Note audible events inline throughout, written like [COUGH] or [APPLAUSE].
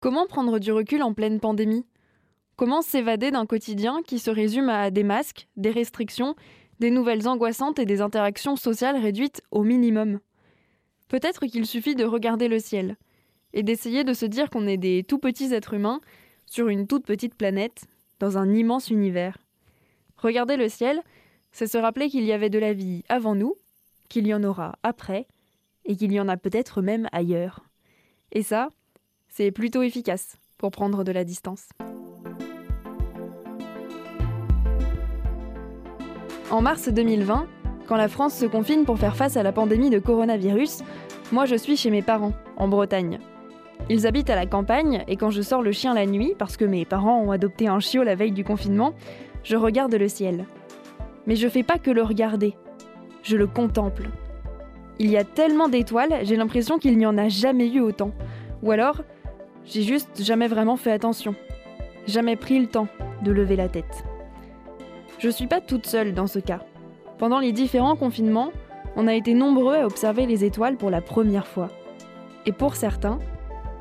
Comment prendre du recul en pleine pandémie? Comment s'évader d'un quotidien qui se résume à des masques, des restrictions, des nouvelles angoissantes et des interactions sociales réduites au minimum? Peut-être qu'il suffit de regarder le ciel et d'essayer de se dire qu'on est des tout petits êtres humains sur une toute petite planète, dans un immense univers. Regarder le ciel, c'est se rappeler qu'il y avait de la vie avant nous, qu'il y en aura après, et qu'il y en a peut-être même ailleurs. Et ça, c'est plutôt efficace pour prendre de la distance. En mars 2020, quand la France se confine pour faire face à la pandémie de coronavirus, moi je suis chez mes parents, en Bretagne. Ils habitent à la campagne et quand je sors le chien la nuit, parce que mes parents ont adopté un chiot la veille du confinement, je regarde le ciel. Mais je fais pas que le regarder, je le contemple. Il y a tellement d'étoiles, j'ai l'impression qu'il n'y en a jamais eu autant. Ou alors, j'ai juste jamais vraiment fait attention. Jamais pris le temps de lever la tête. Je suis pas toute seule dans ce cas. Pendant les différents confinements, on a été nombreux à observer les étoiles pour la première fois. Et pour certains,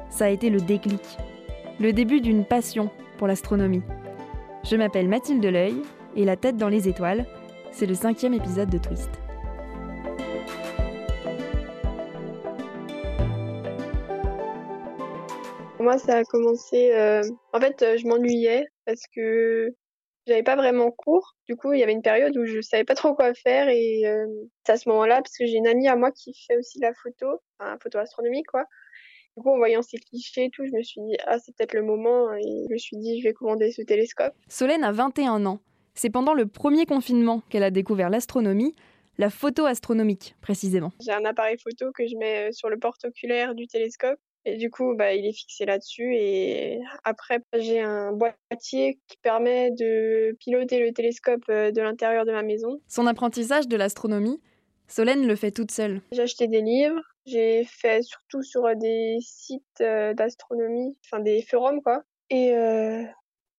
ça a été le déclic, le début d'une passion pour l'astronomie. Je m'appelle Mathilde L'œil et La tête dans les étoiles, c'est le cinquième épisode de Twist. Moi, ça a commencé. Euh, en fait, euh, je m'ennuyais parce que j'avais pas vraiment cours. Du coup, il y avait une période où je savais pas trop quoi faire et euh, c'est à ce moment-là parce que j'ai une amie à moi qui fait aussi la photo, enfin, photo astronomique quoi. Du coup, en voyant ces clichés et tout, je me suis dit ah c'est peut-être le moment et je me suis dit je vais commander ce télescope. Solène a 21 ans. C'est pendant le premier confinement qu'elle a découvert l'astronomie, la photo astronomique précisément. J'ai un appareil photo que je mets sur le porte-oculaire du télescope et du coup, bah, il est fixé là-dessus. Et après, j'ai un boîtier qui permet de piloter le télescope euh, de l'intérieur de ma maison. Son apprentissage de l'astronomie, Solène le fait toute seule. J'ai acheté des livres. J'ai fait surtout sur des sites euh, d'astronomie, enfin des forums, quoi. Et euh,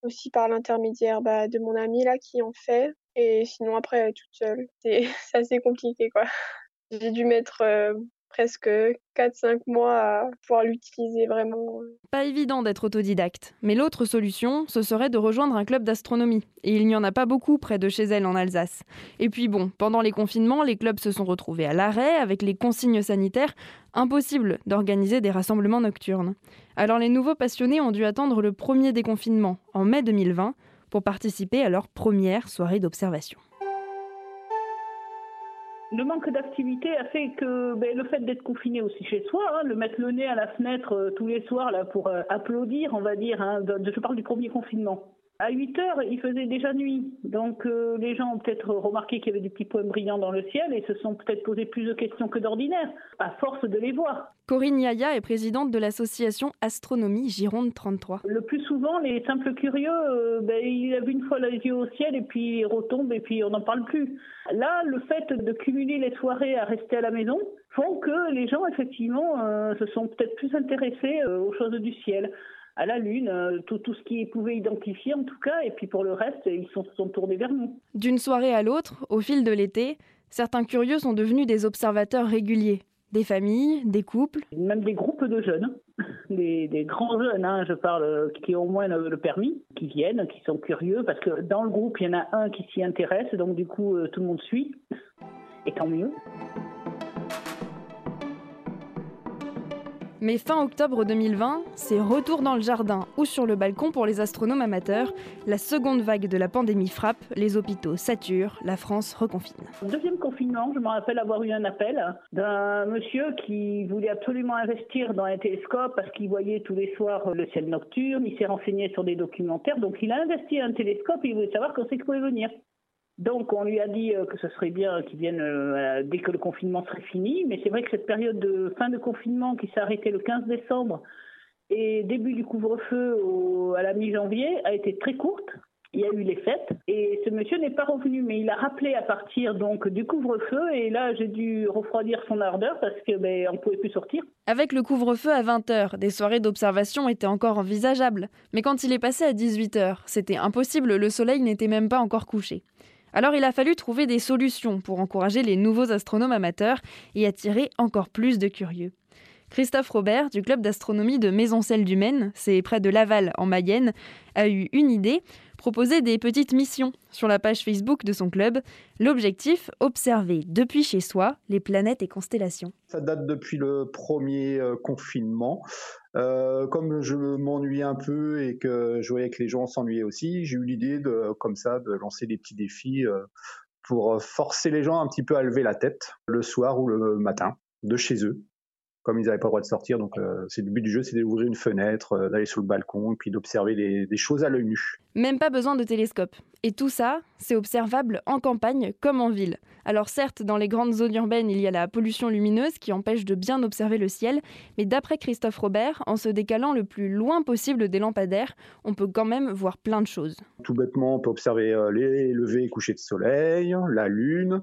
aussi par l'intermédiaire bah, de mon ami là qui en fait. Et sinon, après, toute seule. C'est [LAUGHS] assez compliqué, quoi. J'ai dû mettre presque 4-5 mois à pouvoir l'utiliser vraiment. Pas évident d'être autodidacte, mais l'autre solution, ce serait de rejoindre un club d'astronomie. Et il n'y en a pas beaucoup près de chez elle en Alsace. Et puis bon, pendant les confinements, les clubs se sont retrouvés à l'arrêt avec les consignes sanitaires. Impossible d'organiser des rassemblements nocturnes. Alors les nouveaux passionnés ont dû attendre le premier déconfinement, en mai 2020, pour participer à leur première soirée d'observation le manque d'activité a fait que ben, le fait d'être confiné aussi chez soi, hein, le mettre le nez à la fenêtre euh, tous les soirs là pour euh, applaudir, on va dire, hein, je parle du premier confinement. À 8 heures, il faisait déjà nuit. Donc euh, les gens ont peut-être remarqué qu'il y avait des petits points brillants dans le ciel et se sont peut-être posé plus de questions que d'ordinaire, à force de les voir. Corinne Yaya est présidente de l'association Astronomie Gironde 33. Le plus souvent, les simples curieux, euh, ben, il a vu une fois les yeux au ciel et puis il retombe et puis on n'en parle plus. Là, le fait de cumuler les soirées à rester à la maison font que les gens, effectivement, euh, se sont peut-être plus intéressés aux choses du ciel à la Lune, euh, tout, tout ce qu'ils pouvaient identifier en tout cas, et puis pour le reste, ils se sont, sont tournés vers nous. D'une soirée à l'autre, au fil de l'été, certains curieux sont devenus des observateurs réguliers. Des familles, des couples. Même des groupes de jeunes, [LAUGHS] des, des grands jeunes, hein, je parle, qui ont au moins le, permis, qui viennent, qui sont curieux, parce que dans le groupe, il y en a un qui s'y intéresse, donc du coup, euh, tout le monde suit, et tant mieux. Mais fin octobre 2020, c'est retour dans le jardin ou sur le balcon pour les astronomes amateurs. La seconde vague de la pandémie frappe, les hôpitaux saturent, la France reconfine. Deuxième confinement, je me rappelle avoir eu un appel d'un monsieur qui voulait absolument investir dans un télescope parce qu'il voyait tous les soirs le ciel nocturne, il s'est renseigné sur des documentaires, donc il a investi un télescope et il voulait savoir quand c'est qu'il pouvait venir. Donc on lui a dit euh, que ce serait bien qu'il vienne euh, dès que le confinement serait fini, mais c'est vrai que cette période de fin de confinement qui s'est arrêtée le 15 décembre et début du couvre-feu à la mi-janvier a été très courte. Il y a eu les fêtes et ce monsieur n'est pas revenu, mais il a rappelé à partir donc du couvre-feu et là j'ai dû refroidir son ardeur parce que ben on pouvait plus sortir. Avec le couvre-feu à 20h, des soirées d'observation étaient encore envisageables, mais quand il est passé à 18h, c'était impossible, le soleil n'était même pas encore couché. Alors il a fallu trouver des solutions pour encourager les nouveaux astronomes amateurs et attirer encore plus de curieux. Christophe Robert, du club d'astronomie de Maisoncelle du Maine, c'est près de Laval en Mayenne, a eu une idée, proposer des petites missions sur la page Facebook de son club. L'objectif, observer depuis chez soi les planètes et constellations. Ça date depuis le premier euh, confinement. Euh, comme je m'ennuyais un peu et que je voyais que les gens s'ennuyaient aussi, j'ai eu l'idée de, comme ça, de lancer des petits défis euh, pour forcer les gens un petit peu à lever la tête le soir ou le matin de chez eux comme ils n'avaient pas le droit de sortir. Donc, euh, c'est le but du jeu, c'est d'ouvrir une fenêtre, euh, d'aller sur le balcon, et puis d'observer des choses à l'œil nu. Même pas besoin de télescope. Et tout ça, c'est observable en campagne comme en ville. Alors certes, dans les grandes zones urbaines, il y a la pollution lumineuse qui empêche de bien observer le ciel, mais d'après Christophe Robert, en se décalant le plus loin possible des lampadaires, on peut quand même voir plein de choses. Tout bêtement, on peut observer euh, les levées et couchers de soleil, la lune,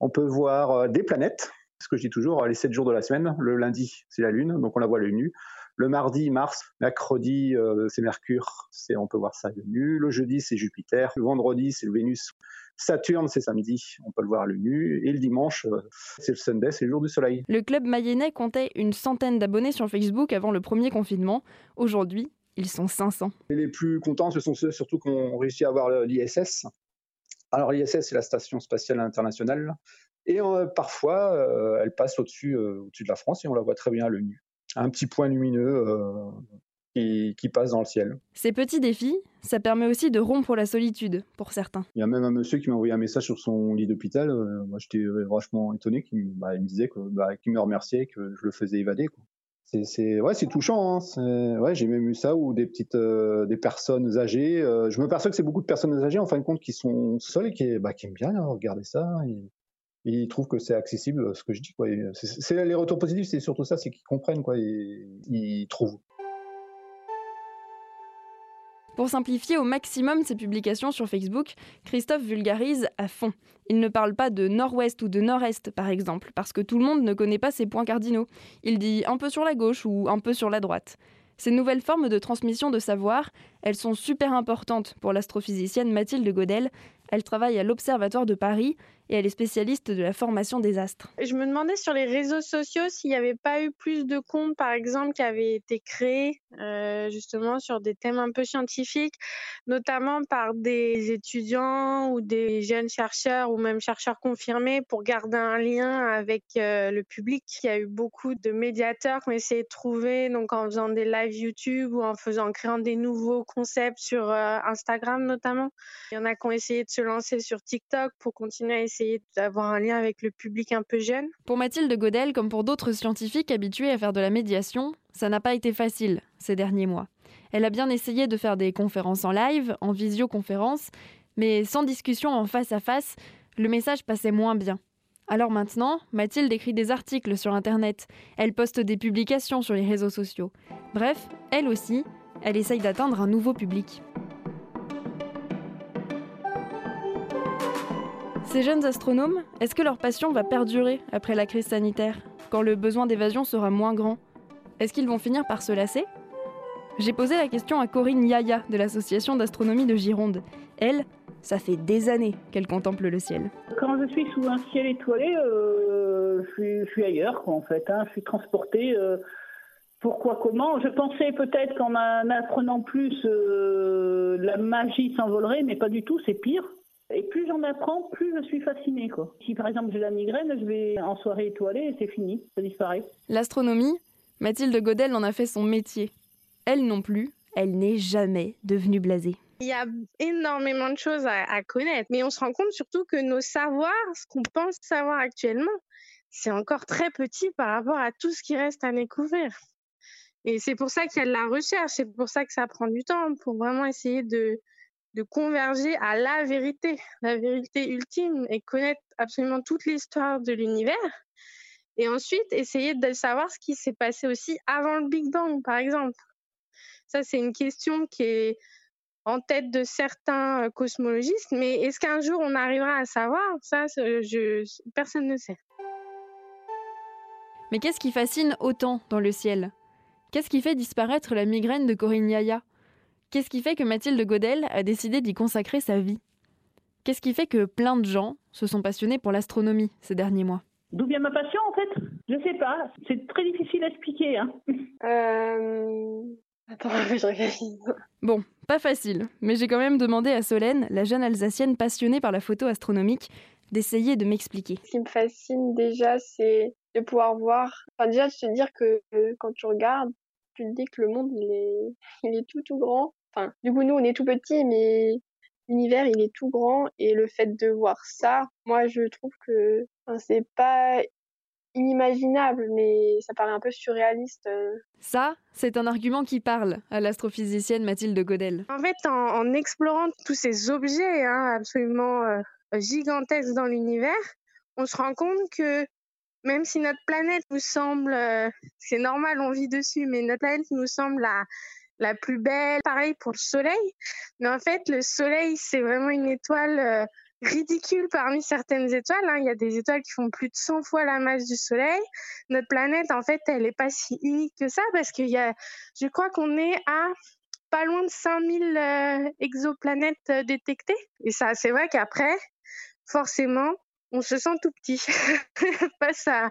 on peut voir des planètes ce que je dis toujours, les 7 jours de la semaine, le lundi, c'est la Lune, donc on la voit le nu. Le mardi, Mars. Mercredi, euh, c'est Mercure, c'est, on peut voir ça le nu. Le jeudi, c'est Jupiter. Le vendredi, c'est le Vénus. Saturne, c'est samedi, on peut le voir le nu. Et le dimanche, euh, c'est le Sunday, c'est le jour du soleil. Le club mayennais comptait une centaine d'abonnés sur Facebook avant le premier confinement. Aujourd'hui, ils sont 500. Et les plus contents, ce sont ceux surtout qui ont réussi à avoir l'ISS. Alors l'ISS, c'est la Station spatiale internationale. Et euh, parfois, euh, elle passe au-dessus euh, au de la France et on la voit très bien à l'œil nu. Un petit point lumineux qui, passe dans le ciel. Ces petits défis, ça permet aussi de rompre la solitude pour certains. Il y a même un monsieur qui m'a envoyé un message sur son lit d'hôpital. moi, j'étais vachement étonné. Qui, bah, il me disait que, bah, qu'il me remerciait que je le faisais évader. C'est, ouais, c'est touchant. Hein. Ouais, j'ai même eu ça où des petites, des personnes âgées. je me perçois que c'est beaucoup de personnes âgées en fin de compte qui sont seules et qui, bah, qui aiment bien regarder ça ils trouvent que c'est accessible ce que je dis quoi. C'est les retours positifs, c'est surtout ça, c'est qu'ils comprennent quoi, ils trouvent. Pour simplifier au maximum ses publications sur Facebook, Christophe vulgarise à fond. Il ne parle pas de nord-ouest ou de nord-est, par exemple, parce que tout le monde ne connaît pas ses points cardinaux. Il dit un peu sur la gauche ou un peu sur la droite. Ces nouvelles formes de transmission de savoir, elles sont super importantes pour l'astrophysicienne Mathilde Godel. Elle travaille à l'Observatoire de Paris et elle est spécialiste de la formation des astres. Je me demandais sur les réseaux sociaux s'il n'y avait pas eu plus de comptes, par exemple, qui avaient été créés euh, justement sur des thèmes un peu scientifiques, notamment par des étudiants ou des jeunes chercheurs ou même chercheurs confirmés pour garder un lien avec euh, le public. Il y a eu beaucoup de médiateurs qui ont essayé de trouver, donc en faisant des lives YouTube ou en faisant, en créant des nouveaux concepts sur euh, Instagram notamment. Il y en a qui ont essayé de se lancer sur TikTok pour continuer à essayer d'avoir un lien avec le public un peu jeune. Pour Mathilde Godel, comme pour d'autres scientifiques habitués à faire de la médiation, ça n'a pas été facile ces derniers mois. Elle a bien essayé de faire des conférences en live, en visioconférence, mais sans discussion en face à face, le message passait moins bien. Alors maintenant, Mathilde écrit des articles sur Internet, elle poste des publications sur les réseaux sociaux. Bref, elle aussi, elle essaye d'atteindre un nouveau public. Ces jeunes astronomes, est-ce que leur passion va perdurer après la crise sanitaire, quand le besoin d'évasion sera moins grand? Est-ce qu'ils vont finir par se lasser? J'ai posé la question à Corinne Yaya de l'Association d'astronomie de Gironde. Elle, ça fait des années qu'elle contemple le ciel. Quand je suis sous un ciel étoilé, euh, je, suis, ailleurs, en fait. Hein. Je suis transportée. Euh, pourquoi, comment? Je pensais peut-être qu'en apprenant plus, euh, la magie s'envolerait, mais pas du tout, c'est pire. Et plus j'en apprends, plus je suis fascinée. Quoi. Si par exemple j'ai la migraine, je vais en soirée étoilée et c'est fini, ça disparaît. L'astronomie, Mathilde Godel en a fait son métier. Elle non plus, elle n'est jamais devenue blasée. Il y a énormément de choses à, connaître, mais on se rend compte surtout que nos savoirs, ce qu'on pense savoir actuellement, c'est encore très petit par rapport à tout ce qui reste à découvrir. Et c'est pour ça qu'il y a de la recherche, c'est pour ça que ça prend du temps, pour vraiment essayer de, de converger à la vérité, la vérité ultime et connaître absolument toute l'histoire de l'univers. Et ensuite, essayer de savoir ce qui s'est passé aussi avant le Big Bang, par exemple. Ça, c'est une question qui est en tête de certains euh, cosmologistes, mais est-ce qu'un jour on arrivera à savoir? Ça, personne ne sait. Mais qu'est-ce qui fascine autant dans le ciel? Qu'est-ce qui fait disparaître la migraine de Corinne Yaya? Qu'est-ce qui fait que Mathilde Godel a décidé d'y consacrer sa vie? Qu'est-ce qui fait que plein de gens se sont passionnés pour l'astronomie ces derniers mois? D'où vient ma passion En fait, je sais pas. C'est très difficile à expliquer. Hein. [LAUGHS] Euh... Attends, [LAUGHS] je regarde. Bon, pas facile, mais j'ai quand même demandé à Solène, la jeune Alsacienne passionnée par la photo astronomique, d'essayer de m'expliquer. Ce qui me fascine déjà, c'est de pouvoir voir, enfin déjà de se dire que euh, quand tu regardes, tu te dis que le monde il est, [LAUGHS] il est tout tout grand. Enfin, du coup nous on est tout petit, mais l'univers il est tout grand et le fait de voir ça, moi je trouve que enfin, c'est pas inimaginable, mais ça paraît un peu surréaliste. euh. Ça, c'est un argument qui parle à l'astrophysicienne Mathilde Godel. En fait, en, en explorant tous ces objets hein, absolument euh, gigantesques dans l'univers, on se rend compte que même si notre planète nous semble, euh, c'est normal, on vit dessus, mais notre planète nous semble la, la plus belle, pareil pour le Soleil, mais en fait, le Soleil, c'est vraiment une étoile euh, ridicule parmi certaines étoiles. hein. Il y a des étoiles qui font plus de 100 fois la masse du Soleil. Notre planète, en fait, elle n'est pas si unique que ça parce qu'il y a, je crois qu'on est à pas loin de 5000 euh, exoplanètes euh, détectées. Et ça, c'est vrai qu'après, forcément, on se sent tout petit [LAUGHS] face à,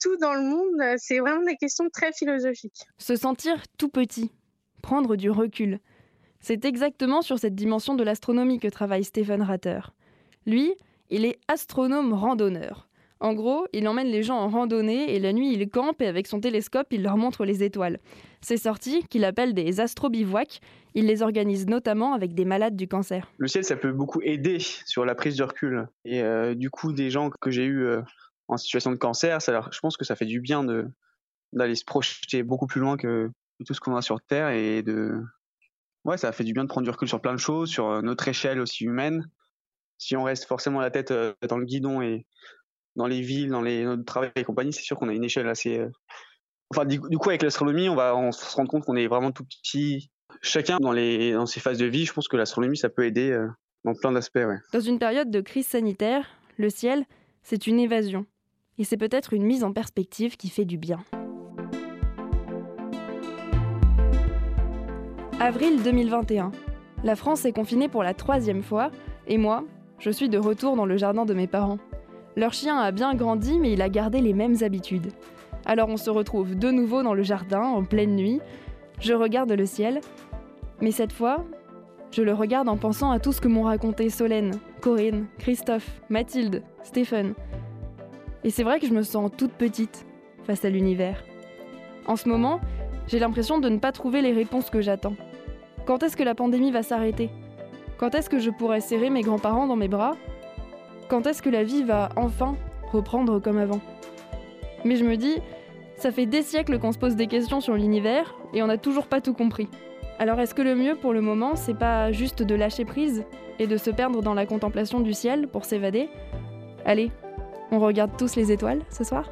tout dans le monde. C'est vraiment des questions très philosophiques. Se sentir tout petit, prendre du recul. C'est exactement sur cette dimension de l'astronomie que travaille Stephen Ratter. Lui, il est astronome randonneur. En gros, il emmène les gens en randonnée et la nuit, il campe et avec son télescope, il leur montre les étoiles. Ces sorties, qu'il appelle des astrobivouacs, il les organise notamment avec des malades du cancer. le ciel, ça peut beaucoup aider sur la prise de recul. Et euh, du coup, des gens que j'ai eu euh, en situation de cancer, je pense que ça fait du bien d'aller se projeter beaucoup plus loin que, que tout ce qu'on a sur Terre et de ouais, ça fait du bien de prendre du recul sur plein de choses, sur euh, notre échelle aussi humaine. Si on reste forcément la tête euh, dans le guidon et dans les villes, dans les notre travail et compagnie, c'est sûr qu'on a une échelle assez. euh, Enfin, du, coup, avec l'astronomie, on va on se rendre compte qu'on est vraiment tout petit. Chacun dans les dans ses phases de vie, je pense que l'astronomie, ça peut aider dans plein d'aspects. Dans une période de crise sanitaire, le ciel, c'est une évasion. Et c'est peut-être une mise en perspective qui fait du bien. Avril 2021. La France est confinée pour la troisième fois, et moi, je suis de retour dans le jardin de mes parents. Leur chien a bien grandi, mais il a gardé les mêmes habitudes. Alors on se retrouve de nouveau dans le jardin, en pleine nuit. Je regarde le ciel, mais cette fois, je le regarde en pensant à tout ce que m'ont raconté Solène, Corinne, Christophe, Mathilde, Stéphane. Et c'est vrai que je me sens toute petite face à l'univers. En ce moment, j'ai l'impression de ne pas trouver les réponses que j'attends. Quand est-ce que la pandémie va s'arrêter? Quand est-ce que je pourrai serrer mes grands-parents dans mes bras? Quand est-ce que la vie va enfin reprendre comme avant? Mais je me dis, ça fait des siècles qu'on se pose des questions sur l'univers et on n'a toujours pas tout compris. Alors est-ce que le mieux pour le moment, c'est pas juste de lâcher prise et de se perdre dans la contemplation du ciel pour s'évader? Allez, on regarde tous les étoiles ce soir?